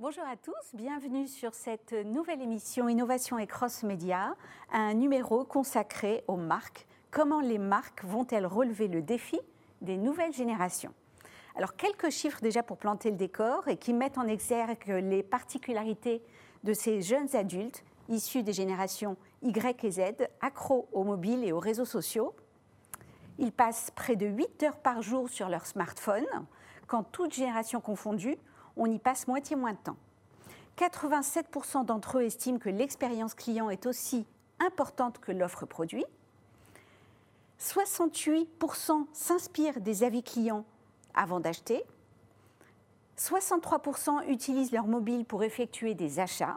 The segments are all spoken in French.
Bonjour à tous, bienvenue sur cette nouvelle émission Innovation et Cross Média, un numéro consacré aux marques. Comment les marques vont-elles relever le défi des nouvelles générations? Alors quelques chiffres déjà pour planter le décor et qui mettent en exergue les particularités de ces jeunes adultes issus des générations Y et Z, accros aux mobiles et aux réseaux sociaux. Ils passent près de 8 heures par jour sur leur smartphone, quand toute génération confondue, on y passe moitié moins de temps. 87% d'entre eux estiment que l'expérience client est aussi importante que l'offre produit. 68% s'inspirent des avis clients avant d'acheter. 63% utilisent leur mobile pour effectuer des achats.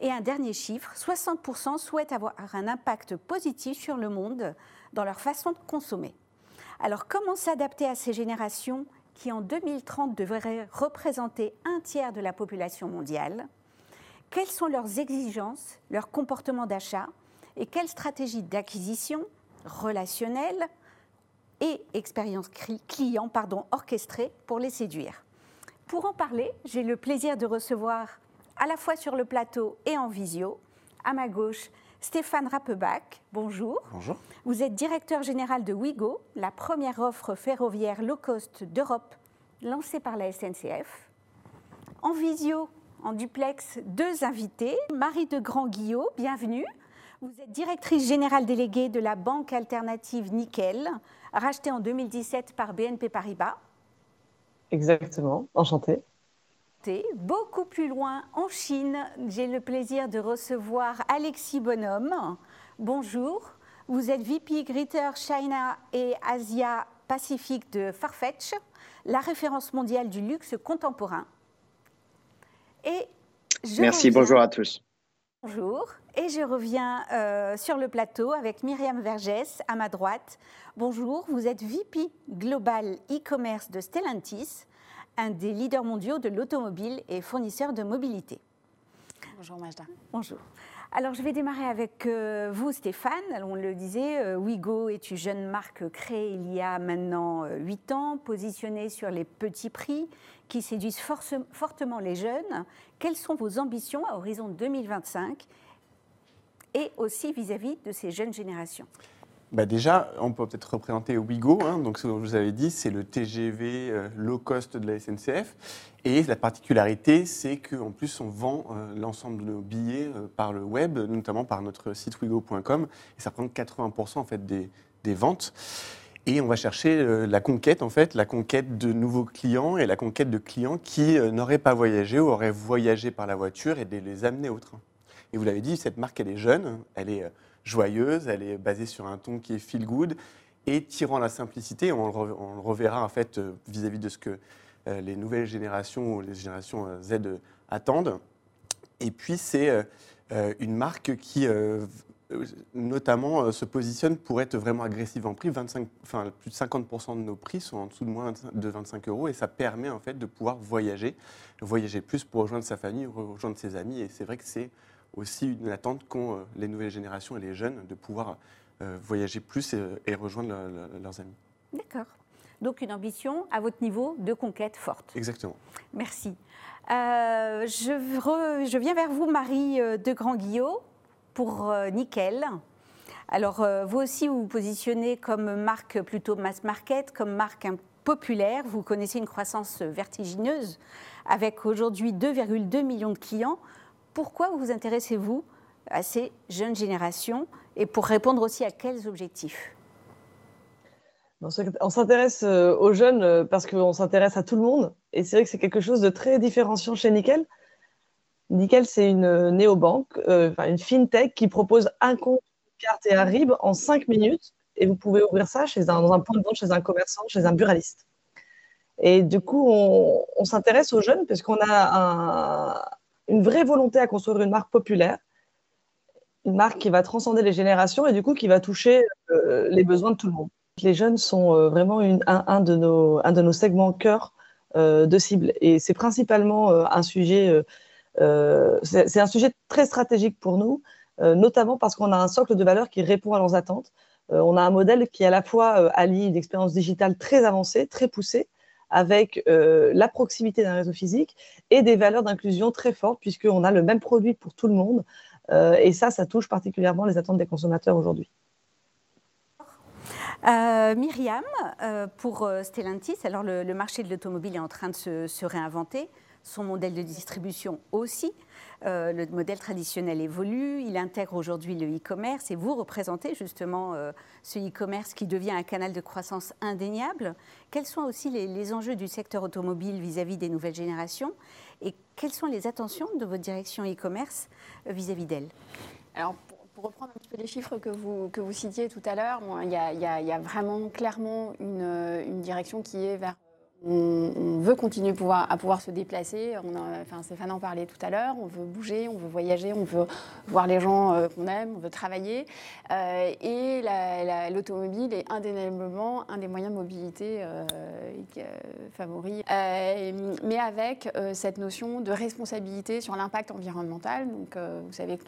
Et un dernier chiffre, 60% souhaitent avoir un impact positif sur le monde dans leur façon de consommer. Alors comment s'adapter à ces générations qui en 2030 devraient représenter un tiers de la population mondiale, quelles sont leurs exigences, leurs comportements d'achat et quelles stratégies d'acquisition relationnelle et expérience client pardon, orchestrées pour les séduire? Pour en parler, j'ai le plaisir de recevoir à la fois sur le plateau et en visio, à ma gauche, Stéphane Rappebach, bonjour. Bonjour. Vous êtes directeur général de Wigo, la première offre ferroviaire low cost d'Europe lancée par la SNCF. En visio, en duplex, deux invités. Marie de Grand-Guillot, bienvenue. Vous êtes directrice générale déléguée de la banque alternative Nickel, rachetée en 2017 par BNP Paribas. Exactement, enchantée beaucoup plus loin en Chine. J'ai le plaisir de recevoir Alexis Bonhomme. Bonjour. Vous êtes VP Greater China et Asia Pacifique de Farfetch, la référence mondiale du luxe contemporain. Et Merci, bonjour à tous. Bonjour, et je reviens euh, sur le plateau avec Myriam Vergès à ma droite. Bonjour, vous êtes VP Global e-commerce de Stellantis un des leaders mondiaux de l'automobile et fournisseur de mobilité. Bonjour Majda. Bonjour. Alors je vais démarrer avec euh, vous Stéphane. on le disait, euh, Wigo est une jeune marque créée il y a maintenant euh, huit ans, positionnée sur les petits prix qui séduisent fortement les jeunes. Quelles sont vos ambitions à horizon 2025 et aussi vis-à-vis -vis de ces jeunes générations? Bah déjà, on peut peut-être représenter Ouigo. Hein, donc, ce que je vous avais dit, c'est le TGV euh, low cost de la SNCF. Et la particularité, c'est qu'en plus, on vend euh, l'ensemble de nos billets euh, par le web, notamment par notre site wigo.com. Et ça prend 80% en fait, des, des, ventes. Et on va chercher la conquête, en fait, la conquête de nouveaux clients et la conquête de clients qui n'auraient pas voyagé ou auraient voyagé par la voiture et de les amener au train. Et vous l'avez dit, cette marque, elle est jeune, elle est joyeuse, elle est basée sur un ton qui est feel good et tirant la simplicité. On le, reverra en fait euh, vis-à-vis de ce que euh, les nouvelles générations ou les générations euh, Z attendent. Et puis c'est une marque qui notamment se positionne pour être vraiment agressive en prix. 25, enfin, plus de 50% de nos prix sont en dessous de moins de 25 euros et ça permet en fait de pouvoir voyager, voyager plus pour rejoindre sa famille, rejoindre ses amis. Et c'est vrai que c'est aussi une attente qu'ont euh, les nouvelles générations et les jeunes de pouvoir euh, voyager plus et, rejoindre leurs amis. D'accord. Donc une ambition à votre niveau de conquête forte. Exactement. Merci. Euh, je, je, viens vers vous, Marie de Grand-Guillot, pour Nickel. Alors, vous aussi, vous vous positionnez comme marque plutôt mass market, comme marque populaire. Vous connaissez une croissance vertigineuse avec aujourd'hui 2,2 millions de clients pourquoi vous intéressez-vous à ces jeunes générations et pour répondre aussi à quels objectifs? On s'intéresse euh, aux jeunes euh, parce qu'on s'intéresse à tout le monde. Et c'est vrai que c'est quelque chose de très différenciant chez Nickel. Nickel, c'est une euh, néobanque, enfin une fintech qui propose un compte, une carte et un RIB en cinq minutes. Et vous pouvez ouvrir ça chez un, dans un point de vente, chez un commerçant, chez un buraliste. Et du coup, on, on s'intéresse aux jeunes parce qu'on a un, une vraie volonté à construire une marque populaire, une marque qui va transcender les générations et du coup qui va toucher euh, les besoins de tout le monde. Les jeunes sont euh, vraiment un, de nos, segments cœur euh, de cible et c'est principalement un sujet, un sujet très stratégique pour nous, notamment parce qu'on a un socle de valeurs qui répond à leurs attentes. on a un modèle qui à la fois allie une expérience digitale très avancée, très poussée, avec la proximité d'un réseau physique et des valeurs d'inclusion très fortes, puisqu'on a le même produit pour tout le monde. et ça, ça touche particulièrement les attentes des consommateurs aujourd'hui. Euh, Myriam, euh, pour euh, Stellantis, alors le, marché de l'automobile est en train de se, réinventer, son modèle de distribution aussi. Le modèle traditionnel évolue, il intègre aujourd'hui le e-commerce et vous représentez justement ce e-commerce qui devient un canal de croissance indéniable. Quels sont aussi les, enjeux du secteur automobile vis-à-vis des nouvelles générations et quelles sont les attentions de votre direction e-commerce vis-à-vis d'elles pour reprendre un petit peu les chiffres que vous, que vous citiez tout à l'heure, il y, a vraiment clairement une direction qui est vers on, veut continuer à pouvoir se déplacer. Enfin, Stéphane en parlait tout à l'heure. On veut bouger, on veut voyager, on veut voir les gens euh, qu'on aime, on veut travailler. Euh, et l'automobile est indéniablement un des moyens de mobilité euh, favoris. mais avec cette notion de responsabilité sur l'impact environnemental. Donc, vous savez que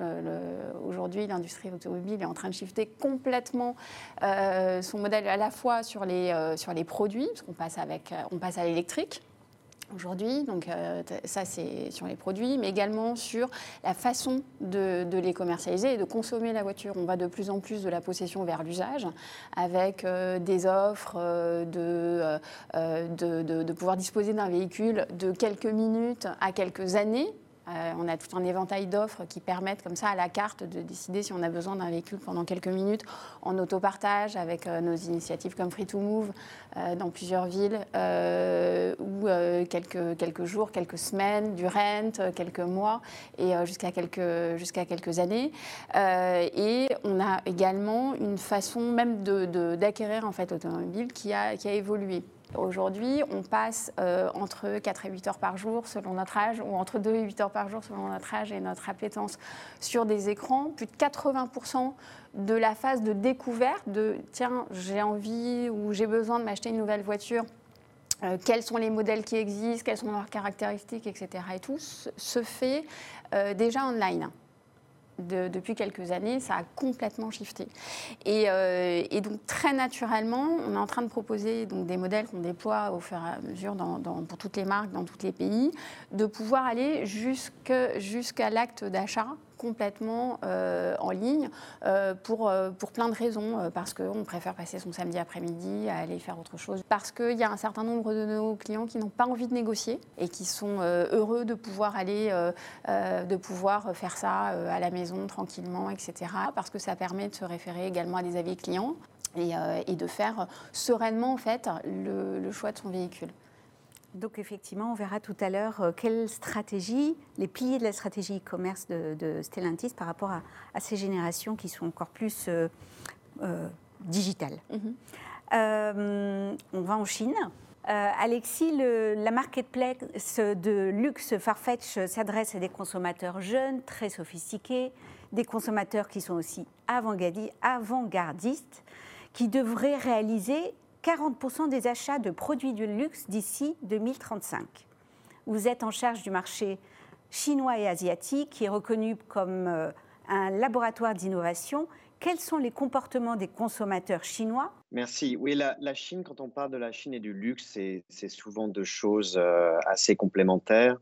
aujourd'hui, l'industrie automobile est en train de shifter complètement son modèle à la fois sur les produits, parce qu'on passe avec passe à l'électrique aujourd'hui. Donc euh, ça, c'est sur les produits, mais également sur la façon de, les commercialiser et de consommer la voiture. On va de plus en plus de la possession vers l'usage, avec euh, des offres euh, de, pouvoir disposer d'un véhicule de quelques minutes à quelques années euh, on a tout un éventail d'offres qui permettent comme ça à la carte de décider si on a besoin d'un véhicule pendant quelques minutes en autopartage avec euh, nos initiatives comme Free to Move euh, dans plusieurs villes ou quelques, jours, quelques semaines, du rent, quelques mois et jusqu'à quelques, années. et on a également une façon même d'acquérir en fait qui a évolué. Aujourd'hui, on passe euh, entre 4 et 8 heures par jour selon notre âge, ou entre 2 et 8 heures par jour selon notre âge et notre appétence sur des écrans. Plus de 80% de la phase de découverte de tiens, j'ai envie ou j'ai besoin de m'acheter une nouvelle voiture. Euh, quels sont les modèles qui existent, quelles sont leurs caractéristiques, etc. et tout, se fait euh, déjà online depuis quelques années, ça a complètement shifté. Euh, et, donc très naturellement, on est en train de proposer donc, des modèles qu'on déploie au fur et à mesure pour toutes les marques, dans tous les pays, de pouvoir aller jusqu'à l'acte d'achat complètement euh, en ligne euh, pour, euh, pour plein de raisons. parce qu'on préfère passer son samedi après-midi à aller faire autre chose. Parce qu'il y a un certain nombre de nos clients qui n'ont pas envie de négocier et qui sont heureux de pouvoir aller, de pouvoir faire ça à la maison tranquillement, etc. Parce que ça permet de se référer également à des avis clients et, et de faire sereinement en fait le choix de son véhicule. Donc effectivement, on verra tout à l'heure euh, quelle stratégie, les piliers de la stratégie e-commerce de, Stellantis par rapport à, ces générations qui sont encore plus euh, euh, digitales. Mhm. on va en Chine. Alexis, la marketplace de luxe Farfetch s'adresse à des consommateurs jeunes, très sophistiqués, des consommateurs qui sont aussi avant-gardistes, qui devraient réaliser 40% des achats de produits de luxe d'ici 2035. Vous êtes en charge du marché chinois et asiatique qui est reconnu comme euh, un laboratoire d'innovation. Quels sont les comportements des consommateurs chinois? Merci. Oui, la, Chine, quand on parle de la Chine et du luxe, c'est souvent deux choses euh, assez complémentaires.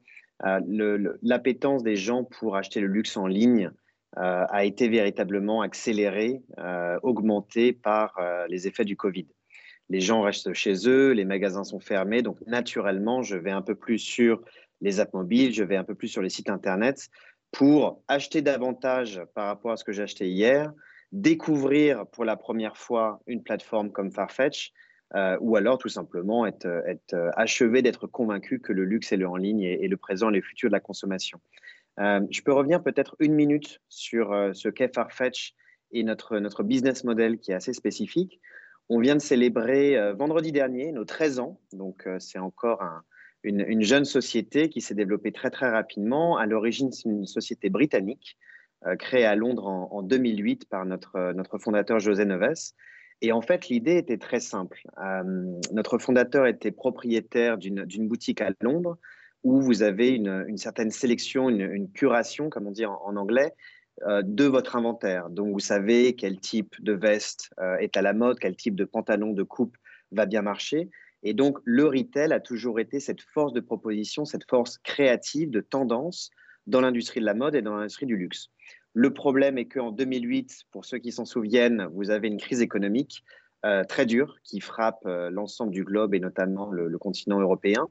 Euh, l'appétence des gens pour acheter le luxe en ligne a été véritablement accélérée, augmentée par les effets du Covid les gens restent chez eux, les magasins sont fermés, donc naturellement, je vais un peu plus sur les apps mobiles, je vais un peu plus sur les sites internet pour acheter davantage par rapport à ce que j'ai acheté hier, découvrir pour la première fois une plateforme comme Farfetch, euh, ou alors tout simplement être, euh, achevé d'être convaincu que le luxe et le en ligne est, le présent et le futur de la consommation. Euh, je peux revenir peut-être une minute sur ce qu'est Farfetch et notre, notre business model qui est assez spécifique. On vient de célébrer euh, vendredi dernier nos 13 ans, donc euh, c'est encore une, jeune société qui s'est développée très très rapidement. À l'origine, c'est une société britannique euh, créée à Londres en, 2008 par notre, notre fondateur José Neves. Et en fait, l'idée était très simple. notre fondateur était propriétaire d'une boutique à Londres où vous avez une, certaine sélection, une, curation, comme on dit en anglais, de votre inventaire. Donc, vous savez quel type de veste euh, est à la mode, quel type de pantalon de coupe va bien marcher. Et donc, le retail a toujours été cette force de proposition, cette force créative, de tendance dans l'industrie de la mode et dans l'industrie du luxe. Le problème est qu'en 2008, pour ceux qui s'en souviennent, vous avez une crise économique euh, très dure qui frappe euh, l'ensemble du globe et notamment le, continent européen.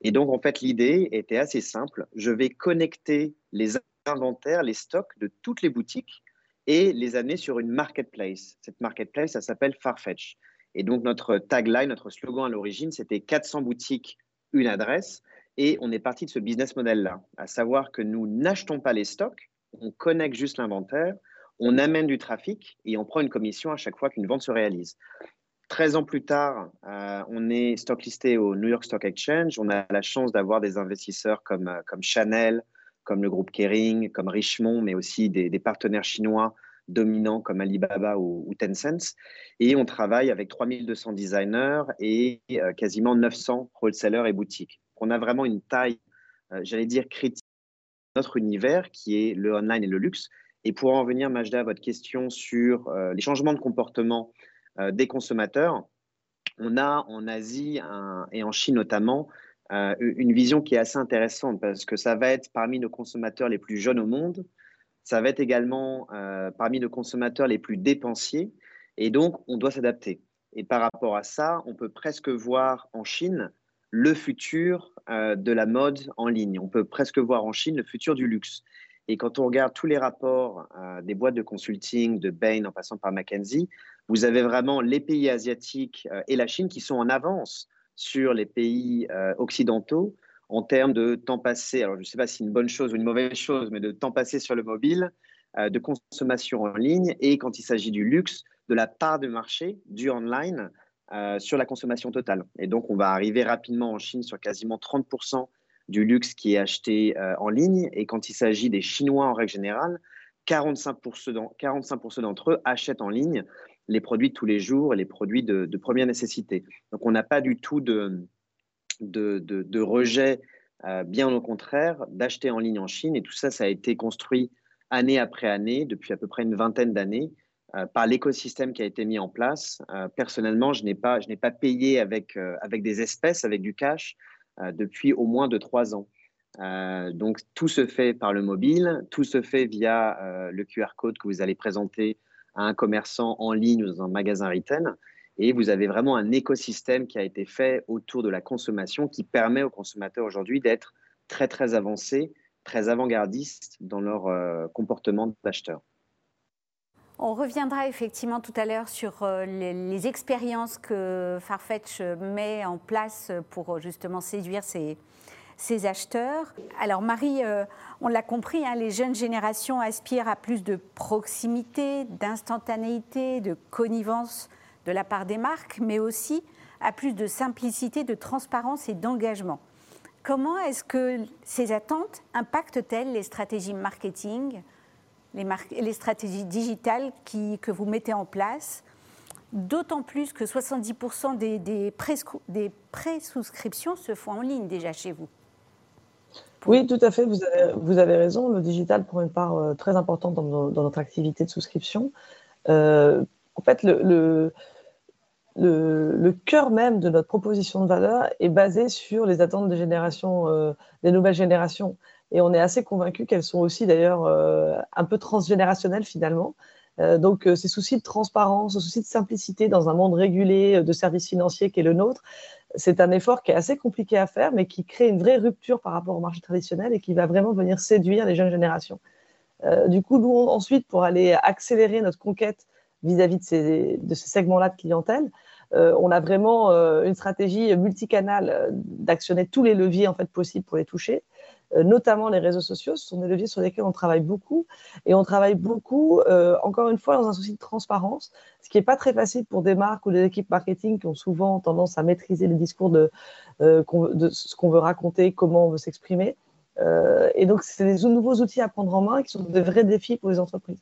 Et donc, en fait, l'idée était assez simple. Je vais connecter les inventaires, les stocks de toutes les boutiques et les amener sur une marketplace. Cette marketplace, ça s'appelle Farfetch. Et donc, notre tagline, notre slogan à l'origine, c'était 400 boutiques, une adresse. Et on est parti de ce business model-là, à savoir que nous n'achetons pas les stocks, on connecte juste l'inventaire, on amène du trafic et on prend une commission à chaque fois qu'une vente se réalise. 13 ans plus tard, euh, on est stock listé au New York Stock Exchange. On a la chance d'avoir des investisseurs comme, euh, comme Chanel, comme le groupe Kering, comme Richemont, mais aussi des, partenaires chinois dominants comme Alibaba ou, Tencent. Et on travaille avec 3200 designers et euh, quasiment 900 wholesalers et boutiques. On a vraiment une taille, j'allais dire, critique notre univers qui est le online et le luxe, et pour en venir, Majda, à votre question sur euh, les changements de comportement euh, des consommateurs, on a en Asie et en Chine notamment euh, une vision qui est assez intéressante parce que ça va être parmi nos consommateurs les plus jeunes au monde, ça va être également parmi nos consommateurs les plus dépensiers, et donc on doit s'adapter. Et par rapport à ça, on peut presque voir en Chine le futur de la mode en ligne. On peut presque voir en Chine le futur du luxe. Et quand on regarde tous les rapports euh, des boîtes de consulting, de Bain en passant par McKinsey, vous avez vraiment les pays asiatiques euh, et la Chine qui sont en avance sur les pays euh, occidentaux en termes de temps passé. Alors, je ne sais pas si une bonne chose ou une mauvaise chose, mais de temps passé sur le mobile, de consommation en ligne et quand il s'agit du luxe, de la part de marché du online sur la consommation totale. Et donc, on va arriver rapidement en Chine sur quasiment 30% du luxe qui est acheté euh, en ligne. Et quand il s'agit des Chinois en règle générale, 45% d'entre eux achètent en ligne les produits de tous les jours, les produits de, première nécessité. Donc on n'a pas du tout de, de, rejet, euh, bien au contraire, d'acheter en ligne en Chine. Et tout ça, ça a été construit année après année, depuis à peu près une vingtaine d'années, euh, par l'écosystème qui a été mis en place. personnellement, je n'ai pas, pas payé avec, avec des espèces, avec du cash. Euh, depuis au moins de trois ans. Euh, donc tout se fait par le mobile, tout se fait via euh, le QR code que vous allez présenter à un commerçant en ligne ou dans un magasin retail. Et vous avez vraiment un écosystème qui a été fait autour de la consommation qui permet aux consommateurs aujourd'hui d'être très très avancés, très avant-gardistes dans leur comportement d'acheteur. On reviendra effectivement tout à l'heure sur euh, les, expériences que Farfetch met en place pour euh, justement séduire ses, acheteurs. Alors Marie, euh, on l'a compris, hein, les jeunes générations aspirent à plus de proximité, d'instantanéité, de connivence de la part des marques, mais aussi à plus de simplicité, de transparence et d'engagement. Comment est-ce que ces attentes impactent-elles les stratégies marketing les, stratégies digitales que vous mettez en place, d'autant plus que 70% des, des, pré-souscriptions se font en ligne déjà chez vous. Oui, tout à fait, vous avez, raison. Le digital prend une part euh, très importante dans, notre activité de souscription. Euh, en fait, le, cœur même de notre proposition de valeur est basé sur les attentes des euh, des nouvelles générations. Et on est assez convaincu qu'elles sont aussi d'ailleurs un peu transgénérationnelles finalement. Donc ces soucis de transparence, ce souci de simplicité dans un monde régulé de services financiers qui est le nôtre, c'est un effort qui est assez compliqué à faire, mais qui crée une vraie rupture par rapport au marché traditionnel et qui va vraiment venir séduire les jeunes générations. du coup, nous, ensuite, pour aller accélérer notre conquête vis-à-vis de ces, segments-là de clientèle, on a vraiment une stratégie multicanale d'actionner tous les leviers en fait possibles pour les toucher. Euh, notamment les réseaux sociaux. Ce sont des leviers sur lesquels on travaille beaucoup. Et on travaille beaucoup, euh, encore une fois, dans un souci de transparence, ce qui n'est pas très facile pour des marques ou des équipes marketing qui ont souvent tendance à maîtriser les discours de, euh, de ce qu'on veut raconter, comment on veut s'exprimer. et donc, c'est des nouveaux outils à prendre en main qui sont des vrais défis pour les entreprises.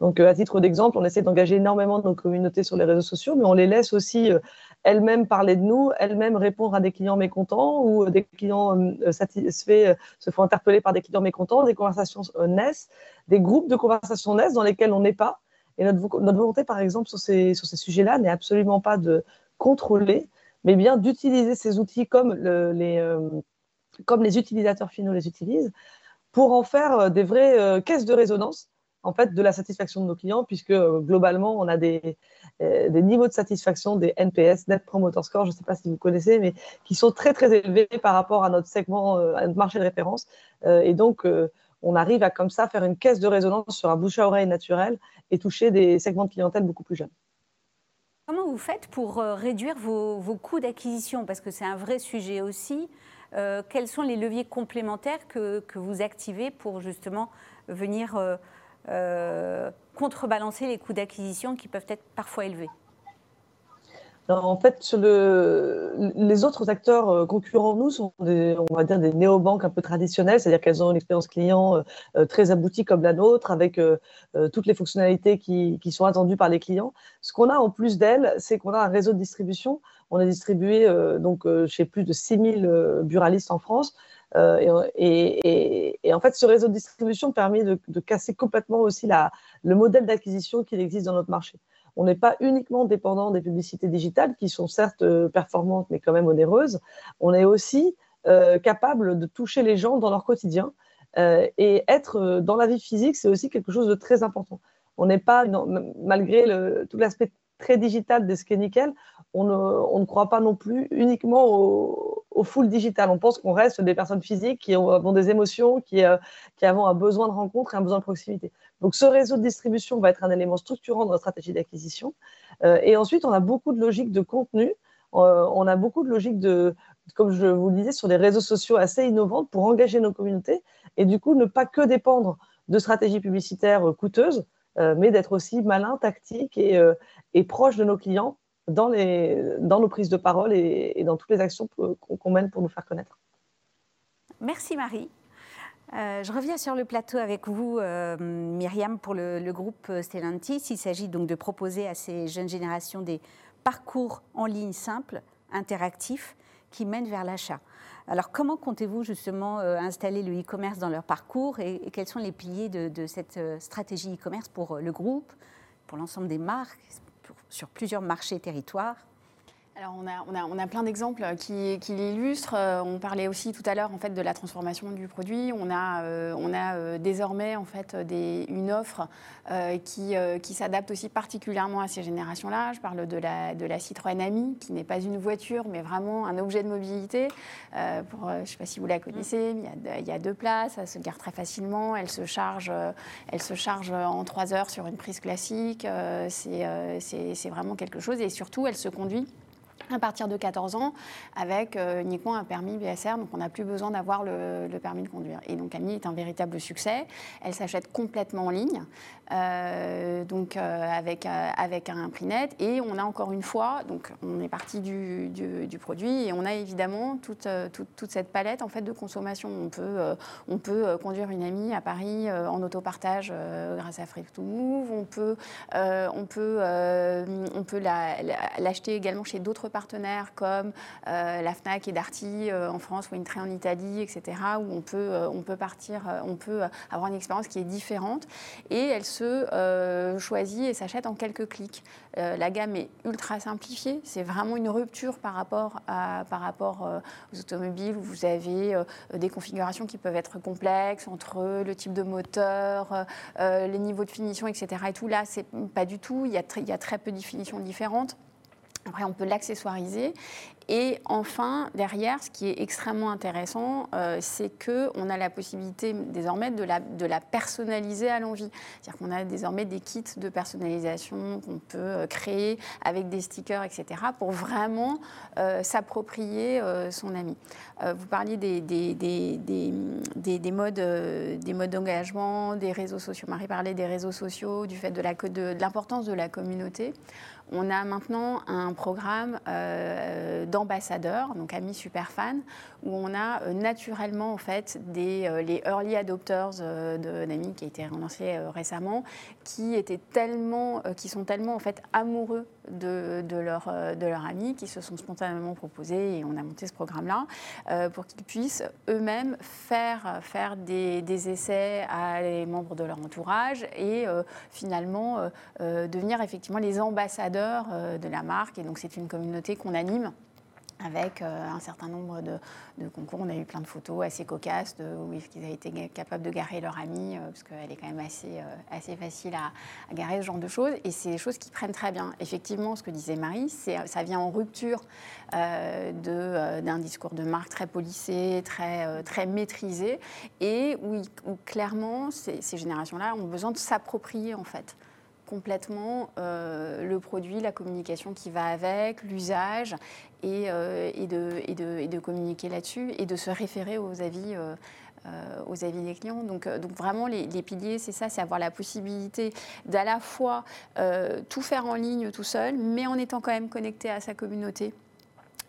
Donc, à titre d'exemple, on essaie d'engager énormément nos communautés sur les réseaux sociaux, mais on les laisse aussi elles-mêmes parler de nous, elles-mêmes répondre à des clients mécontents ou des clients euh, satisfaits euh, se font interpeller par des clients mécontents, des conversations euh, naissent, des groupes de conversations naissent dans lesquels on n'est pas. Et notre, volonté, par exemple, sur ces, sujets-là n'est absolument pas de contrôler, mais bien d'utiliser ces outils comme les utilisateurs finaux les utilisent pour en faire des vraies caisses de résonance en fait, de la satisfaction de nos clients, puisque globalement, on a des, des, niveaux de satisfaction, des NPS, Net Promoter Score, je ne sais pas si vous connaissez, mais qui sont très, très élevés par rapport à notre segment, à notre marché de référence. et donc, on arrive à comme ça faire une caisse de résonance sur un bouche à oreille naturel et toucher des segments de clientèle beaucoup plus jeunes. Comment vous faites pour euh, réduire vos, coûts d'acquisition? Parce que c'est un vrai sujet aussi. Euh, quels sont les leviers complémentaires que, vous activez pour justement venir euh, contrebalancer les coûts d'acquisition qui peuvent être parfois élevés en fait, les autres acteurs euh, concurrents nous sont des, on va dire des néobanques un peu traditionnelles, c'est-à-dire qu'elles ont une expérience client euh, euh, très aboutie comme la nôtre, avec toutes les fonctionnalités qui, sont attendues par les clients. Ce qu'on a en plus d'elles, c'est qu'on a un réseau de distribution. On est distribué donc chez plus de 6000 buralistes en France. Et, en fait, ce réseau de distribution permet de, de casser complètement aussi le modèle d'acquisition qui existe dans notre marché on n'est pas uniquement dépendant des publicités digitales qui sont certes euh, performantes mais quand même onéreuses. On est aussi euh, capable de toucher les gens dans leur quotidien euh, et être dans la vie physique, c'est aussi quelque chose de très important. On n'est pas, malgré tout l'aspect très digital des nickel, on ne, croit pas non plus uniquement au, au full digital. On pense qu'on reste des personnes physiques qui ont, des émotions, qui, qui avons un besoin de rencontre et un besoin de proximité. Donc ce réseau de distribution va être un élément structurant dans notre stratégie d'acquisition. Euh, et ensuite, on a beaucoup de logique de contenu. Euh, on a beaucoup de logique de, comme je vous le disais, sur des réseaux sociaux assez innovantes pour engager nos communautés et du coup ne pas que dépendre de stratégies publicitaires euh, coûteuses, mais d'être aussi malin, tactique et, proche de nos clients dans, les, dans nos prises de parole et, dans toutes les actions qu'on mène pour nous faire connaître. Merci Marie. Euh, je reviens sur le plateau avec vous, euh, Myriam, pour le, groupe Stellantis. Il s'agit donc de proposer à ces jeunes générations des parcours en ligne simples, interactifs, qui mènent vers l'achat. Alors, comment comptez-vous justement euh, installer le e-commerce dans leur parcours et, quels sont les piliers de, cette stratégie e-commerce pour le groupe, pour l'ensemble des marques, sur plusieurs marchés et territoires alors on a, on a, on a plein d'exemples qui, qui l'illustrent. Euh, on parlait aussi tout à l'heure en fait de la transformation du produit. On a, euh, on a euh, désormais en fait des, une offre qui, qui s'adapte aussi particulièrement à ces générations-là. Je parle de la, de la Citroën Ami, qui n'est pas une voiture, mais vraiment un objet de mobilité. pour, je ne sais pas si vous la connaissez, mais il y, a, il y, a, deux places, elle se gare très facilement, elle se charge, elle se charge en trois heures sur une prise classique. C'est vraiment quelque chose et surtout elle se conduit à partir de 14 ans avec euh, uniquement un permis BSR, donc on n'a plus besoin d'avoir le, permis de conduire. Et donc Ami est un véritable succès. Elle s'achète complètement en ligne, euh, donc euh, avec, avec un prix net. Et on a encore une fois, donc on est parti du, du, produit et on a évidemment toute, toute, cette palette en fait de consommation. On peut, on peut conduire une amie à Paris en autopartage grâce à Free to Move. On peut, on peut, on peut l'acheter également chez d'autres partenaires comme euh, la FNAC et Darty euh, en France, ou Intré en Italie, etc., où on peut, euh, on peut partir, on peut avoir une expérience qui est différente. Et elle se choisit et s'achète en quelques clics. la gamme est ultra simplifiée. C'est vraiment une rupture par rapport, à, par rapport aux automobiles où vous avez des configurations qui peuvent être complexes entre le type de moteur, les niveaux de finition, etc. Et tout là, c'est pas du tout. Il y, a très peu de définitions différentes. Après, on peut l'accessoiriser et enfin, derrière, ce qui est extrêmement intéressant, euh, c'est qu'on a la possibilité désormais de la, personnaliser à l'envie. C'est-à-dire qu'on a désormais des kits de personnalisation qu'on peut euh, créer avec des stickers, etc., pour vraiment euh, s'approprier son ami. vous parliez des, des, des, des modes des modes d'engagement, des réseaux sociaux. Marie parlait des réseaux sociaux, du fait de l'importance de, la communauté. On a maintenant un programme euh, d'ambassadeurs, donc amis super fans, où on a euh, naturellement en fait euh, les early adopters de d'Ami qui a été relancé récemment, qui étaient tellement, qui sont tellement en fait amoureux de, de, leur, de leur ami, qui se sont spontanément proposés et on a monté ce programme-là pour qu'ils puissent eux-mêmes faire, faire des, des, essais à les membres de leur entourage et finalement devenir effectivement les ambassadeurs de la marque. Et donc c'est une communauté qu'on anime avec euh, un certain nombre de, concours. On a eu plein de photos assez cocasses de où ils avaient été capables de garer leur ami, euh, parce qu'elle est quand même assez, euh, assez facile à, garer ce genre de choses. Et c'est des choses qui prennent très bien. Effectivement, ce que disait Marie, ça vient en rupture d'un discours de marque très policé, très, très maîtrisé, et où, clairement, ces générations-là ont besoin de s'approprier en fait complètement euh, le produit, la communication qui va avec, l'usage, et, euh, et, de, communiquer là-dessus et de se référer aux avis. Euh, des clients. Donc, vraiment, les piliers, c'est ça, c'est avoir la possibilité d'à la fois tout faire en ligne tout seul, mais en étant quand même connecté à sa communauté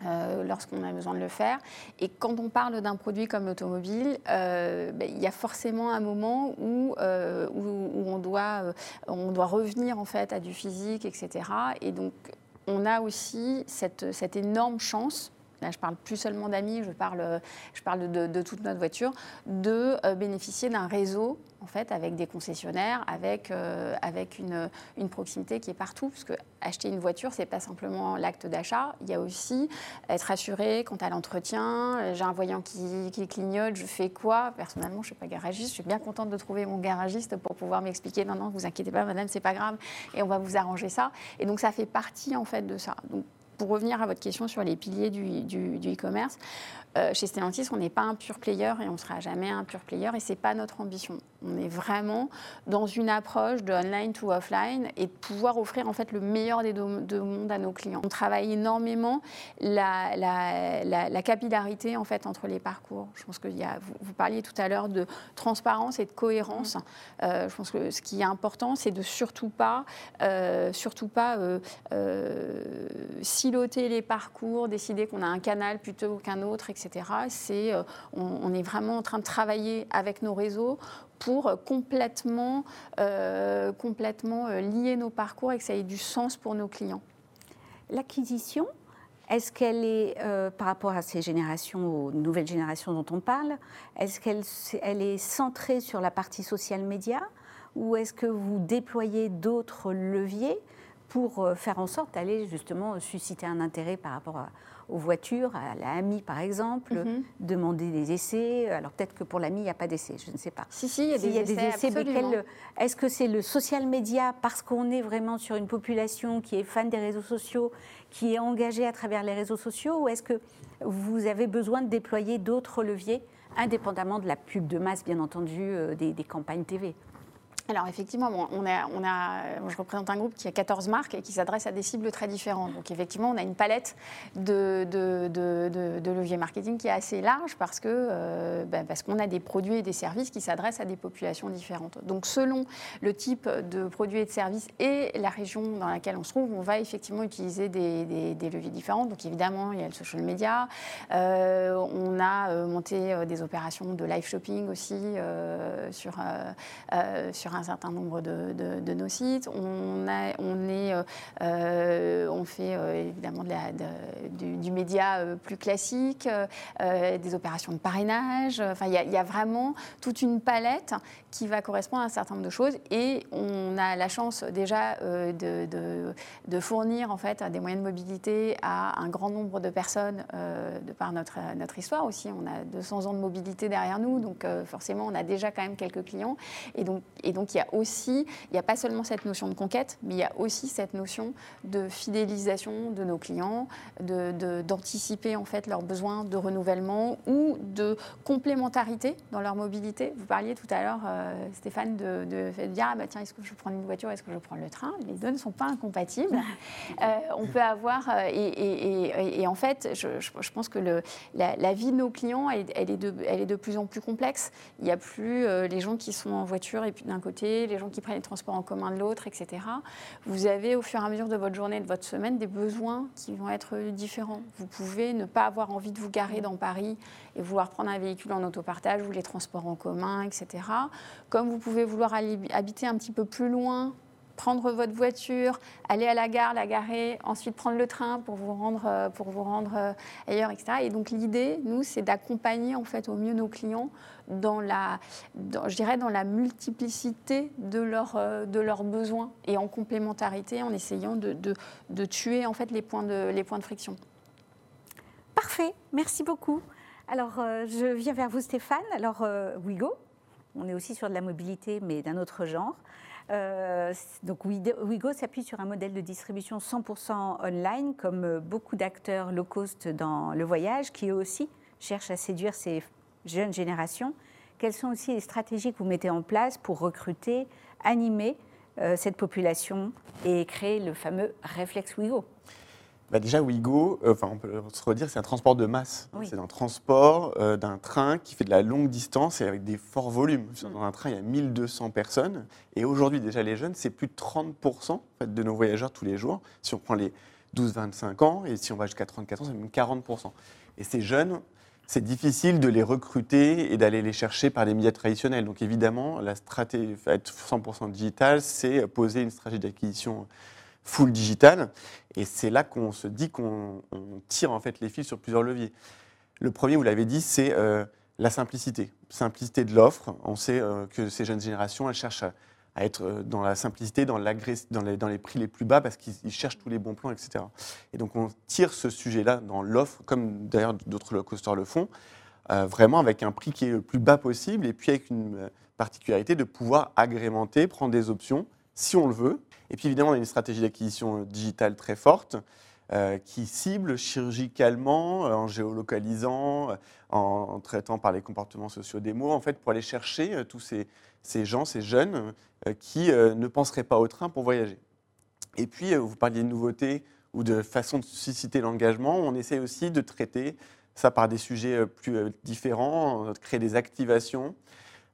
euh, lorsqu'on a besoin de le faire. Et quand on parle d'un produit comme l'automobile, euh, ben, il y a forcément un moment où, euh, on, doit, revenir en fait à du physique, etc. Et donc on a aussi cette énorme chance là je parle plus seulement d'amis, je parle, je parle de, toute notre voiture, de bénéficier d'un réseau en fait, avec des concessionnaires, avec, euh, avec une, proximité qui est partout. Parce que acheter une voiture, c'est pas simplement l'acte d'achat. Il y a aussi être assuré quant à l'entretien. J'ai un voyant qui, clignote, je fais quoi? Personnellement, je suis pas garagiste. Je suis bien contente de trouver mon garagiste pour pouvoir m'expliquer. Non, non, vous inquiétez pas, madame, c'est pas grave. Et on va vous arranger ça. Et donc, ça fait partie en fait de ça. Pour revenir à votre question sur les piliers du, e-commerce, euh, chez Stellantis, on n'est pas un pur player et on ne sera jamais un pur player et ce n'est pas notre ambition. On est vraiment dans une approche de online to offline et de pouvoir offrir en fait le meilleur des deux mondes à nos clients. On travaille énormément la, la, capillarité en fait entre les parcours. Je pense que y a, vous, parliez tout à l'heure de transparence et de cohérence. Mmh. Euh, je pense que ce qui est important, c'est de surtout pas, euh, surtout pas siloter les parcours, décider qu'on a un canal plutôt qu'un autre, etc. C'est, euh, on, est vraiment en train de travailler avec nos réseaux pour complètement, euh, complètement euh, lier nos parcours et que ça ait du sens pour nos clients. L'acquisition, est-ce qu'elle est, par rapport à ces générations, aux nouvelles générations dont on parle, est-ce qu'elle elle est centrée sur la partie social média ou est-ce que vous déployez d'autres leviers pour faire en sorte d'aller justement susciter un intérêt par rapport à, aux voitures, à la AMI par exemple, mhm. demander des essais. Alors peut-être que pour l'AMI, il n'y a pas d'essais, je ne sais pas. Si, si, il y a des essais. Est-ce que c'est le social media parce qu'on est vraiment sur une population qui est fan des réseaux sociaux, qui est engagée à travers les réseaux sociaux, ou est-ce que vous avez besoin de déployer d'autres leviers, indépendamment de la pub de masse, bien entendu, euh, des campagnes TV alors effectivement, on a, on a, je représente un groupe qui a 14 marques et qui s'adresse à des cibles très différentes. Donc effectivement, on a une palette de, de, de, leviers marketing qui est assez large euh, ben, parce qu'on a des produits et des services qui s'adressent à des populations différentes. Donc selon le type de produits et de services et la région dans laquelle on se trouve, on va effectivement utiliser des, des, leviers différents. Donc évidemment, il y a le social media. Euh, on a euh, monté des opérations de live shopping aussi sur, sur un certain nombre de, nos sites. On, a, on, est, euh, on fait euh, évidemment de du, média euh, plus classique, des opérations de parrainage. Enfin, il y, a vraiment toute une palette qui va correspondre à un certain nombre de choses. Et on a la chance déjà de, de, fournir en fait des moyens de mobilité à un grand nombre de personnes de par notre, notre histoire aussi. On a 200 ans de mobilité derrière nous, donc forcément on a déjà quand même quelques clients. Et donc il y a aussi, il n'y a pas seulement cette notion de conquête, mais il y a aussi cette notion de fidélisation de nos clients, d'anticiper de, en fait leurs besoins de renouvellement ou de complémentarité dans leur mobilité. Vous parliez tout à l'heure, euh, Stéphane, de, de, dire ah bah tiens, est-ce que je prends une voiture, est-ce que je prends le train? Les deux ne sont pas incompatibles. Euh, on peut avoir euh, et, et, en fait, je, je, pense que le, la, vie de nos clients, elle, elle, est de, elle est de plus en plus complexe. Il n'y a plus les gens qui sont en voiture et puis d'un côté les gens qui prennent les transports en commun de l'autre, etc. Vous avez au fur et à mesure de votre journée, de votre semaine, des besoins qui vont être différents. Vous pouvez ne pas avoir envie de vous garer dans Paris et vouloir prendre un véhicule en autopartage ou les transports en commun, etc. Comme vous pouvez vouloir habiter un petit peu plus loin prendre votre voiture, aller à la gare, la garer, ensuite prendre le train pour vous rendre, euh, pour vous rendre euh, ailleurs, etc. Et donc l'idée, nous, c'est d'accompagner en fait au mieux nos clients dans la, je dirais, dans la multiplicité de, leur, euh, de leurs besoins et en complémentarité, en essayant de, de, de, tuer en fait les points de, les points de friction. Parfait, merci beaucoup. Alors, je viens vers vous, Stéphane. Alors, euh, Wigo, on est aussi sur de la mobilité, mais d'un autre genre. Euh, donc, Wigo s'appuie sur un modèle de distribution 100% online, comme euh, beaucoup d'acteurs low cost dans le voyage, qui eux aussi cherchent à séduire ces jeunes générations. Quelles sont aussi les stratégies que vous mettez en place pour recruter, animer euh, cette population et créer le fameux réflexe Wigo bah déjà, Wigo, euh, enfin, on peut se redire, c'est un transport de masse. Oui. C'est un transport euh, d'un train qui fait de la longue distance et avec des forts volumes. Mm. Dans un train, il y a 1200 personnes. Et aujourd'hui, déjà, les jeunes, c'est plus de 30% en fait, de nos voyageurs tous les jours. Si on prend les 12-25 ans, et si on va jusqu'à 34 ans, c'est même 40%. Et ces jeunes, c'est difficile de les recruter et d'aller les chercher par les médias traditionnels. Donc évidemment, la stratégie, être 100% digital, c'est poser une stratégie d'acquisition full digital. Et c'est là qu'on se dit qu'on on tire en fait les fils sur plusieurs leviers. Le premier, vous l'avez dit, c'est euh, la simplicité. Simplicité de l'offre. On sait euh, que ces jeunes générations, elles cherchent à, être euh, dans la simplicité, dans, dans, les, dans les prix les plus bas parce qu'ils ils cherchent tous les bons plans, etc. Et donc on tire ce sujet-là dans l'offre, comme d'ailleurs d'autres coasters le font, vraiment avec un prix qui est le plus bas possible et puis avec une particularité de pouvoir agrémenter, prendre des options si on le veut. Et puis évidemment, on a une stratégie d'acquisition euh, digitale très forte euh, qui cible chirurgicalement, euh, en géolocalisant, en, traitant par les comportements sociaux des mots, en fait, pour aller chercher tous ces, gens, ces jeunes qui ne penseraient pas au train pour voyager. Et puis, vous parliez de nouveautés ou de façon de susciter l'engagement. On essaie aussi de traiter ça par des sujets plus différents, de créer des activations.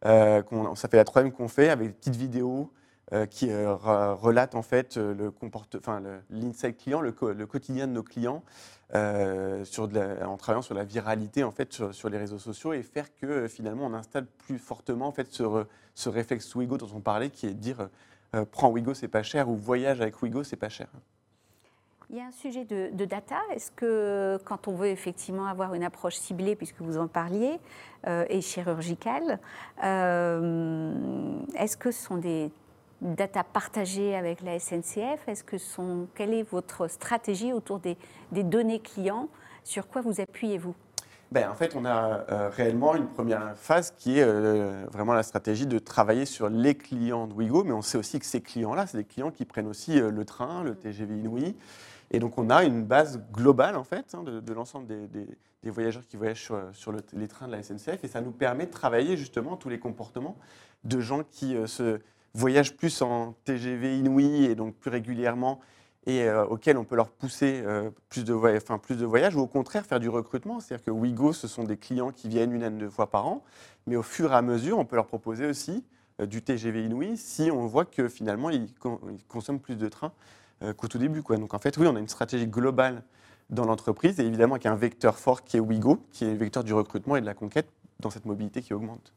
Ça fait la troisième qu'on fait avec des petites vidéos qui euh, re- relatent en fait euh, le client, le, quotidien de nos clients, euh, en travaillant sur la viralité en fait sur, les réseaux sociaux et faire que euh, finalement on installe plus fortement en fait ce, réflexe Wigo dont on parlait, qui est de dire euh, prends Wigo c'est pas cher ou voyage avec Wigo c'est pas cher. Il y a un sujet de, data. Est-ce que quand on veut effectivement avoir une approche ciblée, puisque vous en parliez, euh, et chirurgicale, euh, est-ce que ce sont des data partagées avec la SNCF Est-ce que sont, quelle est votre stratégie autour des, données clients? Sur quoi vous appuyez-vous? Ben, en fait, on a euh, réellement une première phase qui est euh, vraiment la stratégie de travailler sur les clients de Wigo, mais on sait aussi que ces clients-là, c'est des clients qui prennent aussi euh, le train, le TGV Inouï. Et donc, on a une base globale, en fait, hein, de, l'ensemble des, voyageurs qui voyagent sur, sur le- les trains de la SNCF. Et ça nous permet de travailler justement tous les comportements de gens qui se voyagent plus en TGV Inouï et donc plus régulièrement et euh, auxquels on peut leur pousser euh, plus, de plus de voyages, ou au contraire faire du recrutement. C'est-à-dire que Wigo, ce sont des clients qui viennent une à deux fois par an, mais au fur et à mesure, on peut leur proposer aussi euh, du TGV Inouï si on voit que finalement, ils, con- ils consomment plus de trains qu'au tout début. Donc en fait, oui, on a une stratégie globale dans l'entreprise, et évidemment avec un vecteur fort qui est Wigo, qui est le vecteur du recrutement et de la conquête dans cette mobilité qui augmente.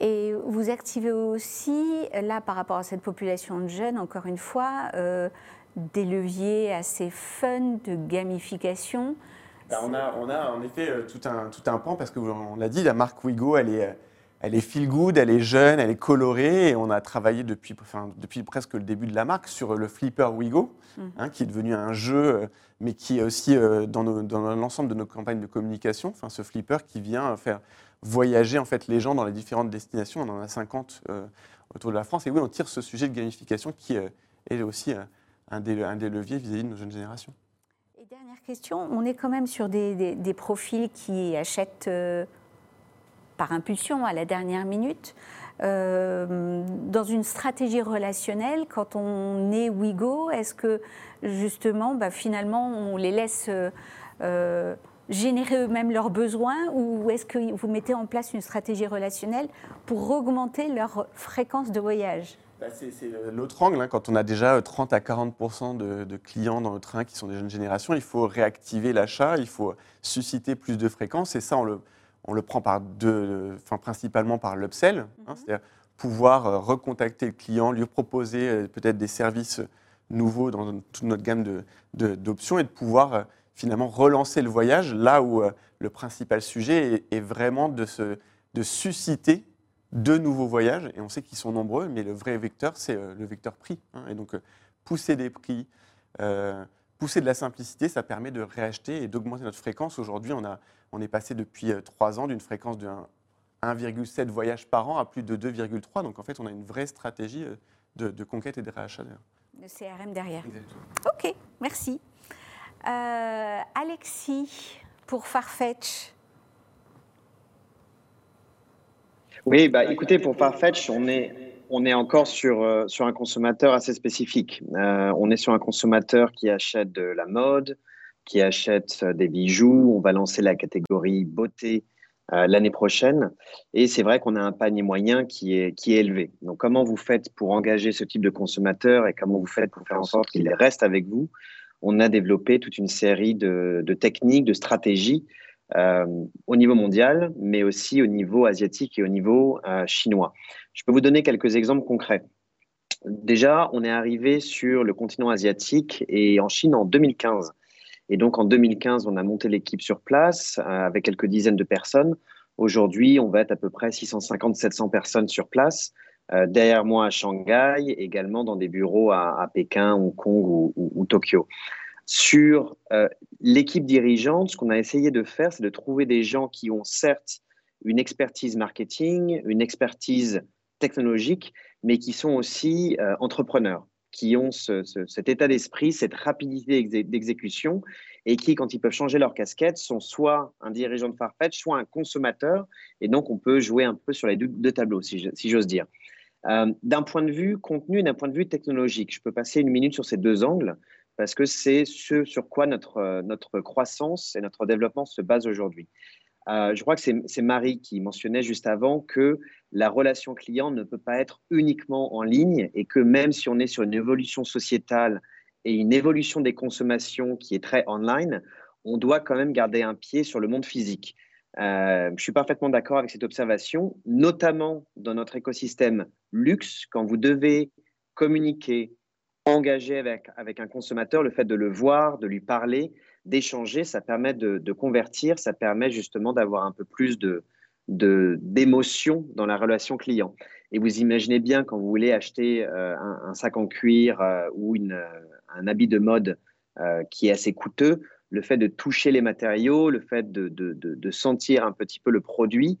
Et vous activez aussi, là, par rapport à cette population de jeunes, encore une fois, euh, des leviers assez fun de gamification. Ben, on, a, on a en effet euh, tout un, tout un pan parce qu'on l'a dit, la marque Wigo, elle est, euh, elle est feel good, elle est jeune, elle est colorée et on a travaillé depuis, enfin, depuis presque le début de la marque sur le flipper Wigo, Mhm. hein, qui est devenu un jeu, mais qui est aussi euh, dans, dans l'ensemble de nos campagnes de communication. Enfin, ce flipper qui vient faire voyager en fait les gens dans les différentes destinations. On en a 50 euh, autour de la France et oui, on tire ce sujet de gamification qui euh, est aussi euh, un, des, un des leviers vis-à-vis de nos jeunes générations. Et dernière question, on est quand même sur des, des- profils qui achètent par impulsion à la dernière minute. Dans une stratégie relationnelle, quand on est Wigo, est-ce que justement, bah, finalement, on les laisse générer eux-mêmes leurs besoins ou est-ce que vous mettez en place une stratégie relationnelle pour augmenter leur fréquence de voyage? Bah, c'est l'autre angle. hein. Quand on a déjà 30 à 40 de, de clients dans le train qui sont des jeunes générations, il faut réactiver l'achat, il faut susciter plus de fréquences. Et ça, on le, on le prend par deux, enfin, principalement par l'upsell, hein, Mhm. c'est-à-dire pouvoir euh, recontacter le client, lui proposer euh, peut-être des services nouveaux dans toute notre gamme de- de- d'options et de pouvoir euh, finalement relancer le voyage là où euh, le principal sujet est, est vraiment de, se, de susciter de nouveaux voyages, et on sait qu'ils sont nombreux, mais le vrai vecteur, c'est euh, le vecteur prix. hein. et donc, euh, pousser des prix, pousser de la simplicité, ça permet de réacheter et d'augmenter notre fréquence. Aujourd'hui, on, on est passé depuis trois ans d'une fréquence de 1,7 voyages par an à plus de 2,3. Donc en fait, on a une vraie stratégie de, conquête et de réachat. Le CRM derrière. Ok, merci. Euh, Alexis, pour Farfetch. Oui, bah, écoutez, pour Farfetch, on est, on est encore sur, euh, sur un consommateur assez spécifique. Euh, on est sur un consommateur qui achète de la mode, qui achète des bijoux. On va lancer la catégorie beauté l'année prochaine. Et c'est vrai qu'on a un panier moyen qui est, qui est élevé. Donc, comment vous faites pour engager ce type de consommateur et comment vous faites pour faire en sorte qu'il reste avec vous? On a développé toute une série de, techniques, de stratégies euh, au niveau mondial, mais aussi au niveau asiatique et au niveau euh, chinois. Je peux vous donner quelques exemples concrets. Déjà, on est arrivé sur le continent asiatique et en Chine en 2015. Et donc en 2015, on a monté l'équipe sur place euh, avec quelques dizaines de personnes. Aujourd'hui, on va être à peu près 650-700 personnes sur place. Euh, derrière moi à Shanghai, également dans des bureaux à, Pékin, Hong Kong ou, Tokyo. Sur euh, l'équipe dirigeante, ce qu'on a essayé de faire, c'est de trouver des gens qui ont certes une expertise marketing, une expertise technologique, mais qui sont aussi entrepreneurs qui ont cet état d'esprit, cette rapidité d'exécution et qui, quand ils peuvent changer leur casquette, sont soit un dirigeant de Farfetch, soit un consommateur. Et donc, on peut jouer un peu sur les deux, tableaux, si j'ose dire. Euh, d'un point de vue contenu et d'un point de vue technologique, je peux passer une minute sur ces deux angles parce que c'est ce sur quoi notre, notre croissance et notre développement se basent aujourd'hui. Euh, je crois que c'est Marie qui mentionnait juste avant que la relation client ne peut pas être uniquement en ligne et que même si on est sur une évolution sociétale et une évolution des consommations qui est très online, on doit quand même garder un pied sur le monde physique. Euh, je suis parfaitement d'accord avec cette observation, notamment dans notre écosystème luxe, quand vous devez communiquer, engager avec, avec un consommateur, le fait de le voir, de lui parler, d'échanger, ça permet de, convertir, ça permet justement d'avoir un peu plus de d'émotion dans la relation client. Et vous imaginez bien quand vous voulez acheter euh, un, sac en cuir euh, ou une, un habit de mode qui est assez coûteux, le fait de toucher les matériaux, le fait de, sentir un petit peu le produit,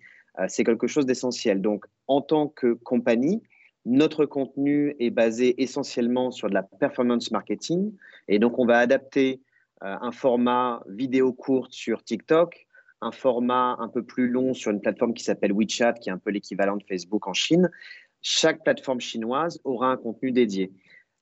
c'est quelque chose d'essentiel. Donc, en tant que compagnie, notre contenu est basé essentiellement sur de la performance marketing. Et donc, on va adapter euh, un format vidéo courte sur TikTok, un format un peu plus long sur une plateforme qui s'appelle WeChat, qui est un peu l'équivalent de Facebook en Chine. Chaque plateforme chinoise aura un contenu dédié.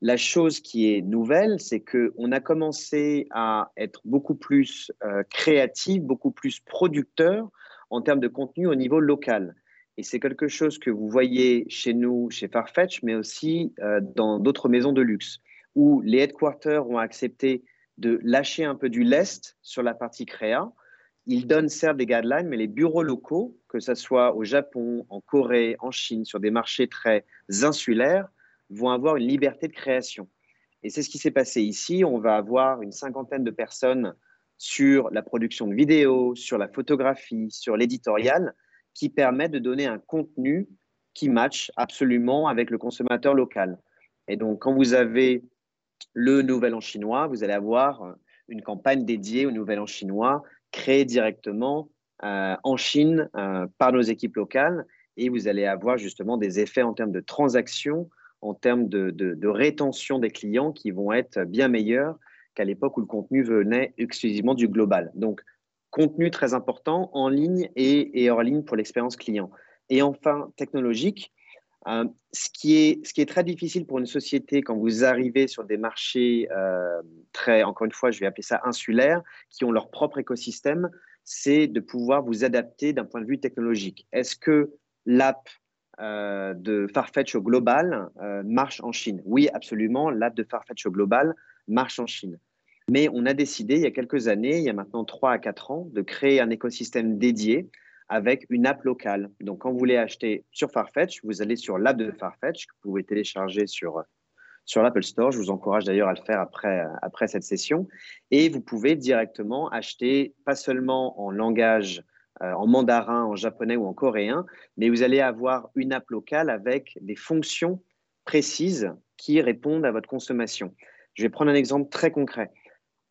La chose qui est nouvelle, c'est qu'on a commencé à être beaucoup plus euh, créatif, beaucoup plus producteur en termes de contenu au niveau local. Et c'est quelque chose que vous voyez chez nous, chez Farfetch, mais aussi euh, dans d'autres maisons de luxe, où les headquarters ont accepté de lâcher un peu du lest sur la partie créa. Il donne certes des guidelines, mais les bureaux locaux, que ce soit au Japon, en Corée, en Chine, sur des marchés très insulaires, vont avoir une liberté de création. Et c'est ce qui s'est passé ici. On va avoir une cinquantaine de personnes sur la production de vidéos, sur la photographie, sur l'éditorial, qui permettent de donner un contenu qui matche absolument avec le consommateur local. Et donc, quand vous avez le Nouvel An chinois, vous allez avoir une campagne dédiée au Nouvel An chinois, créée directement euh, en Chine euh, par nos équipes locales, et vous allez avoir justement des effets en termes de transactions, en termes de, rétention des clients qui vont être bien meilleurs qu'à l'époque où le contenu venait exclusivement du global. Donc, contenu très important en ligne et hors ligne pour l'expérience client. Et enfin, technologique, euh, ce, qui est, très difficile pour une société quand vous arrivez sur des marchés euh, très, encore une fois, je vais appeler ça insulaires, qui ont leur propre écosystème, c'est de pouvoir vous adapter d'un point de vue technologique. Est-ce que l'app euh, de Farfetch au global marche en Chine Oui, absolument, l'app de Farfetch au global marche en Chine. Mais on a décidé il y a quelques années, il y a maintenant 3 à 4 ans, de créer un écosystème dédié avec une app locale. Donc, quand vous voulez acheter sur Farfetch, vous allez sur l'app de Farfetch que vous pouvez télécharger sur, sur l'Apple Store. Je vous encourage d'ailleurs à le faire après, après cette session. Et vous pouvez directement acheter, pas seulement en langage, euh, en mandarin, en japonais ou en coréen, mais vous allez avoir une app locale avec des fonctions précises qui répondent à votre consommation. Je vais prendre un exemple très concret.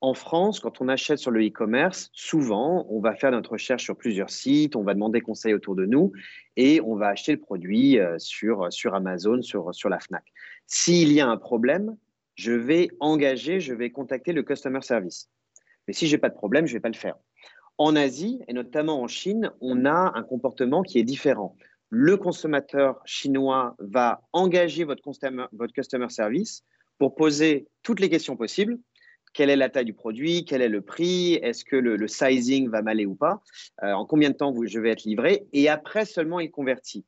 En France, quand on achète sur le e-commerce, souvent, on va faire notre recherche sur plusieurs sites, on va demander conseil autour de nous et on va acheter le produit euh, sur, sur Amazon, sur, sur la FNAC. S'il y a un problème, je vais engager, je vais contacter le customer service. Mais si je n'ai pas de problème, je ne vais pas le faire. En Asie, et notamment en Chine, on a un comportement qui est différent. Le consommateur chinois va engager votre customer, votre customer service pour poser toutes les questions possibles. Quelle est la taille du produit? Quel est le prix? Est-ce que le, sizing va m'aller ou pas? Euh, En combien de temps je vais être livré? Et après seulement, il convertit.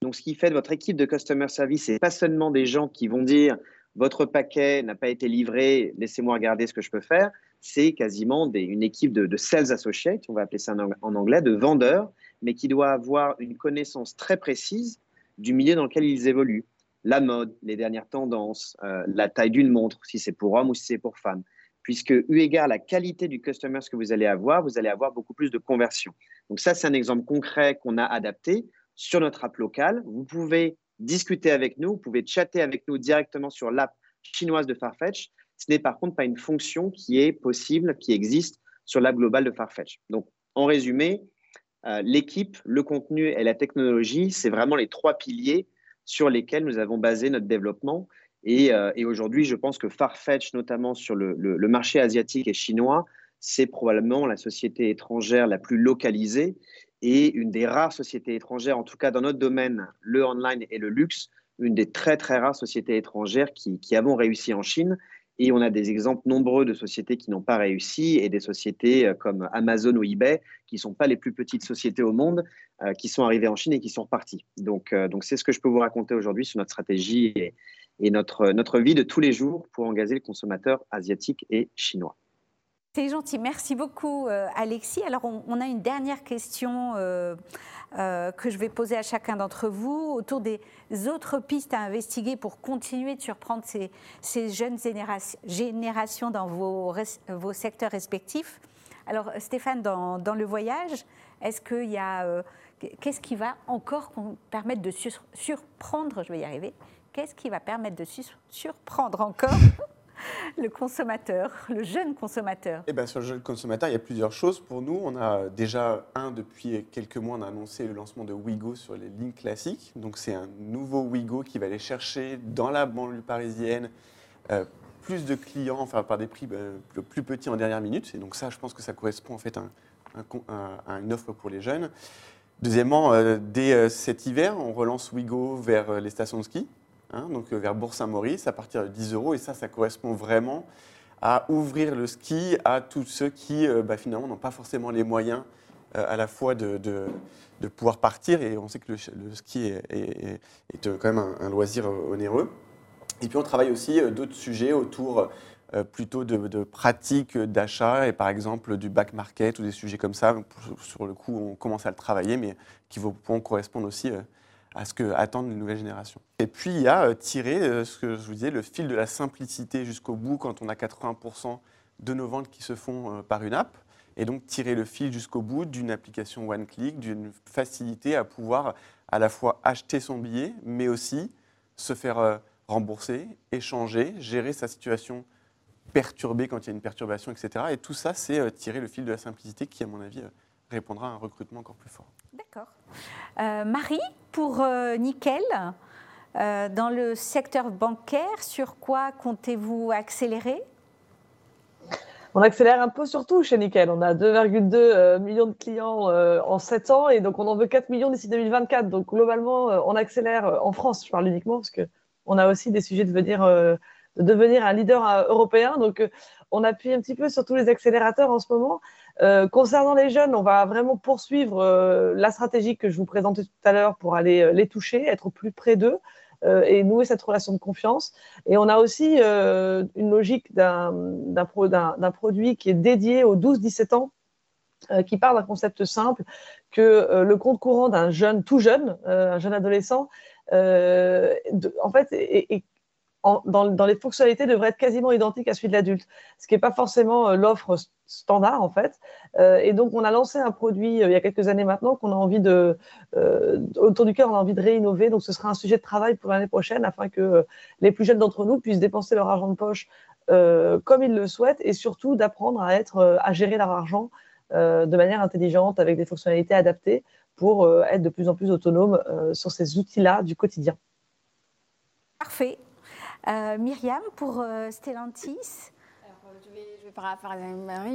Donc, ce qui fait de votre équipe de customer service, c'est pas seulement des gens qui vont dire votre paquet n'a pas été livré, laissez-moi regarder ce que je peux faire. C'est quasiment une équipe de, sales associates, on va appeler ça en anglais, de vendeurs, mais qui doit avoir une connaissance très précise du milieu dans lequel ils évoluent. La mode, les dernières tendances, euh, la taille d'une montre, si c'est pour homme ou si c'est pour femme. Puisque, eu égard à la qualité du customer que vous allez avoir, vous allez avoir beaucoup plus de conversion. Donc ça, c'est un exemple concret qu'on a adapté sur notre app locale. Vous pouvez discuter avec nous, vous pouvez chatter avec nous directement sur l'app chinoise de Farfetch. Ce n'est par contre pas une fonction qui est possible, qui existe sur l'app globale de Farfetch. Donc, en résumé, euh, l'équipe, le contenu et la technologie, c'est vraiment les trois piliers sur lesquels nous avons basé notre développement. Et, euh, aujourd'hui, je pense que Farfetch, notamment sur le, marché asiatique et chinois, c'est probablement la société étrangère la plus localisée et une des rares sociétés étrangères, en tout cas dans notre domaine, le online et le luxe, une des très très rares sociétés étrangères qui avons réussi en Chine. Et on a des exemples nombreux de sociétés qui n'ont pas réussi et des sociétés euh, comme Amazon ou eBay qui ne sont pas les plus petites sociétés au monde, euh, qui sont arrivées en Chine et qui sont reparties. Donc, euh, donc c'est ce que je peux vous raconter aujourd'hui sur notre stratégie et, et notre, notre vie de tous les jours pour engager le consommateur asiatique et chinois. C'est gentil, merci beaucoup euh, Alexis. Alors on, a une dernière question euh, euh, que je vais poser à chacun d'entre vous autour des autres pistes à investiguer pour continuer de surprendre ces, jeunes générations dans vos, vos, secteurs respectifs. Alors Stéphane, dans, dans le voyage, est-ce qu'il y a... Qu'est-ce qui va encore permettre de surprendre, je vais y arriver, qu'est-ce qui va permettre de surprendre encore? le consommateur, le jeune consommateur eh bien, Sur le jeune consommateur, il y a plusieurs choses pour nous. On a déjà, un, depuis quelques mois, on a annoncé le lancement de Wigo sur les lignes classiques. Donc, c'est un nouveau Wigo qui va aller chercher dans la banlieue parisienne euh, plus de clients, enfin, par des prix euh, plus petits en dernière minute. Et donc, ça, je pense que ça correspond en fait à, une offre pour les jeunes. Deuxièmement, euh, dès cet hiver, on relance Wigo vers les stations de ski. Hein, donc euh, vers Bourg-Saint-Maurice à partir de 10 euros. Et ça, ça correspond vraiment à ouvrir le ski à tous ceux qui euh, bah, finalement n'ont pas forcément les moyens euh, à la fois de, pouvoir partir. Et on sait que le, ski est, quand même un, loisir onéreux. Et puis on travaille aussi d'autres sujets autour plutôt de, pratiques d'achat et par exemple du back market ou des sujets comme ça. Sur le coup, on commence à le travailler, mais qui vont correspondre aussi à ce que attendent les nouvelles générations. Et puis il y a euh, tiré euh, ce que je vous disais, le fil de la simplicité jusqu'au bout quand on a 80% de nos ventes qui se font euh, par une app. Et donc tirer le fil jusqu'au bout d'une application one click, d'une facilité à pouvoir à la fois acheter son billet, mais aussi se faire rembourser, échanger, gérer sa situation perturbée quand il y a une perturbation, etc. Et tout ça, c'est tirer le fil de la simplicité qui, à mon avis, répondra à un recrutement encore plus fort. Euh, Marie, pour euh, Nickel, euh, dans le secteur bancaire, sur quoi comptez-vous accélérer? On accélère un peu surtout chez Nickel. On a 2,2 millions de clients en 7 ans et donc on en veut 4 millions d'ici 2024. Donc globalement, on accélère en France, je parle uniquement parce qu'on a aussi des sujets de devenir un leader européen. Donc on appuie un petit peu sur tous les accélérateurs en ce moment. Euh, concernant les jeunes, on va vraiment poursuivre euh, la stratégie que je vous présentais tout à l'heure pour aller euh, les toucher, être plus près d'eux et nouer cette relation de confiance. Et on a aussi une logique d'un produit qui est dédié aux 12-17 ans qui part d'un concept simple que le compte courant d'un jeune tout jeune, un jeune adolescent, en fait, est, dans, les fonctionnalités devrait être quasiment identique à celui de l'adulte, ce qui n'est pas forcément euh, l'offre standard en fait. Euh, et donc on a lancé un produit euh, il y a quelques années maintenant qu'on a envie de, autour duquel on a envie de réinnover. Donc ce sera un sujet de travail pour l'année prochaine afin que les plus jeunes d'entre nous puissent dépenser leur argent de poche comme ils le souhaitent et surtout d'apprendre à, être, à gérer leur argent de manière intelligente avec des fonctionnalités adaptées pour être de plus en plus autonomes sur ces outils-là du quotidien. Parfait. Myriam, pour Stellantis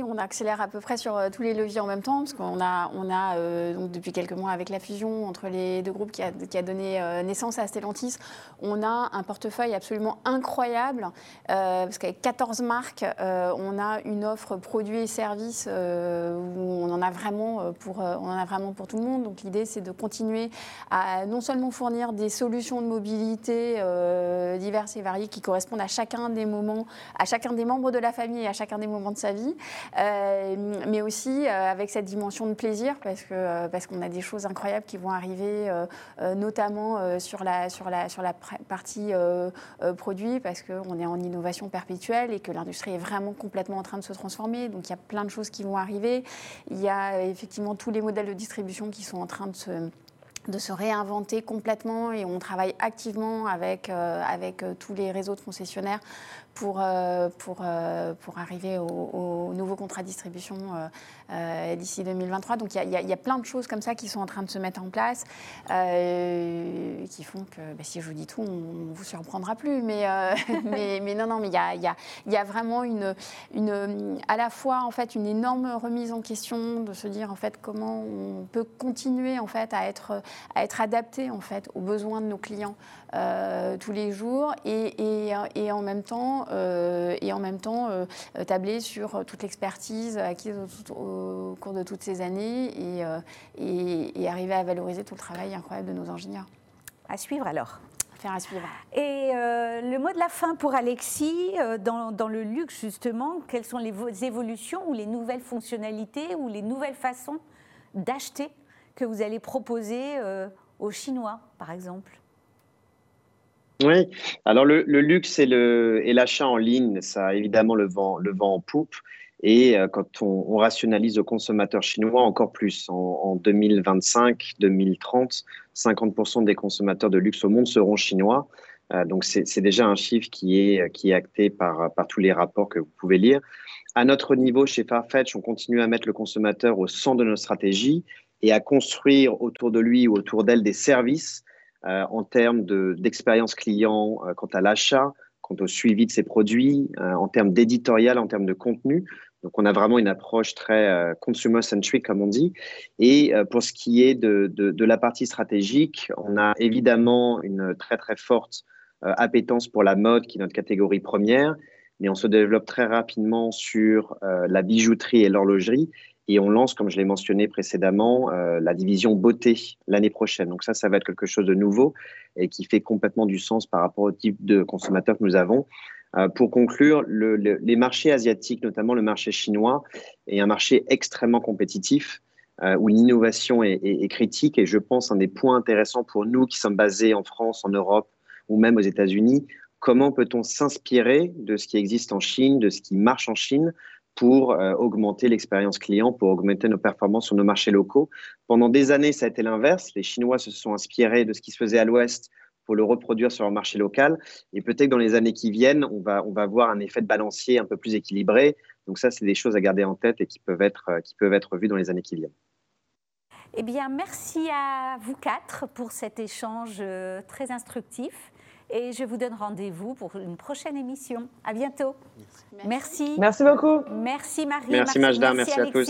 on accélère à peu près sur euh, tous les leviers en même temps, parce qu'on a, on a euh, donc depuis quelques mois avec la fusion entre les deux groupes qui a, qui a donné euh, naissance à Stellantis, on a un portefeuille absolument incroyable, parce qu'avec 14 marques, on a une offre produits et services où on en a vraiment pour, on en a vraiment pour tout le monde. Donc l'idée, c'est de continuer à non seulement fournir des solutions de mobilité diverses et variées qui correspondent à chacun des moments, à chacun des membres de la famille et à chacun des moments de sa vie, euh, mais aussi euh, avec cette dimension de plaisir, parce que euh, parce qu'on a des choses incroyables qui vont arriver, notamment sur la sur la sur la partie produit, parce qu'on est en innovation perpétuelle et que l'industrie est vraiment complètement en train de se transformer. Donc il y a plein de choses qui vont arriver. Il y a effectivement tous les modèles de distribution qui sont en train de se de se réinventer complètement et on travaille activement avec, avec tous les réseaux de concessionnaires pour, euh, pour, euh, pour arriver au, au, nouveau contrat de distribution euh, d'ici 2023. Donc il y, y, a plein de choses comme ça qui sont en train de se mettre en place, qui font que bah, si je vous dis tout, on ne vous surprendra plus. Mais, mais, mais, non, non, mais il y a, y, a, y a, vraiment une, une, à la fois en fait, une énorme remise en question de se dire en fait, comment on peut continuer en fait, à, être, à être adapté en fait, aux besoins de nos clients tous les jours et, et, et en même temps euh, et en même temps euh, tabler sur toute l'expertise acquise au, cours de toutes ces années euh, et, et, arriver à valoriser tout le travail incroyable de nos ingénieurs. À suivre alors faire à suivre. Et le mot de la fin pour Alexis, dans, dans, le luxe justement, quelles sont les évolutions ou les nouvelles fonctionnalités ou les nouvelles façons d'acheter que vous allez proposer aux Chinois, par exemple? Oui, alors le, luxe et l'achat en ligne, ça a évidemment le vent, le vent en poupe. Et euh, quand on, rationalise aux consommateurs chinois, encore plus. En, 2025, 2030, 50% des consommateurs de luxe au monde seront chinois. Euh, donc c'est déjà un chiffre qui est, qui est acté par, par tous les rapports que vous pouvez lire. À notre niveau, chez Farfetch, on continue à mettre le consommateur au centre de nos stratégies et à construire autour de lui ou autour d'elle des services euh, en termes d'expérience client euh, quant à l'achat, quant au suivi de ses produits, euh, en termes d'éditorial, en termes de contenu. Donc, on a vraiment une approche très consumer-centric, comme on dit. Et pour ce qui est de, de, de, la partie stratégique, on a évidemment une très, très forte appétence pour la mode, qui est notre catégorie première, mais on se développe très rapidement sur la bijouterie et l'horlogerie. Et on lance, comme je l'ai mentionné précédemment, euh, la division beauté l'année prochaine. Donc ça, ça va être quelque chose de nouveau et qui fait complètement du sens par rapport au type de consommateurs que nous avons. Euh, pour conclure, le, les marchés asiatiques, notamment le marché chinois, est un marché extrêmement compétitif euh, où l'innovation est, est, est, critique. Et je pense un des points intéressants pour nous qui sommes basés en France, en Europe ou même aux États-Unis, comment peut-on s'inspirer de ce qui existe en Chine, de ce qui marche en Chine, pour euh, augmenter l'expérience client, pour augmenter nos performances sur nos marchés locaux. Pendant des années, ça a été l'inverse. Les Chinois se sont inspirés de ce qui se faisait à l'Ouest pour le reproduire sur leur marché local. Et peut-être dans les années qui viennent, on va, on va voir un effet de balancier un peu plus équilibré. Donc ça, c'est des choses à garder en tête et qui peuvent être, euh, qui peuvent être vues dans les années qui viennent. Eh bien, merci à vous quatre pour cet échange euh, très instructif et je vous donne rendez-vous pour une prochaine émission. À bientôt. Merci. Merci, beaucoup. Merci Marie. Merci, Majda. Merci, à tous.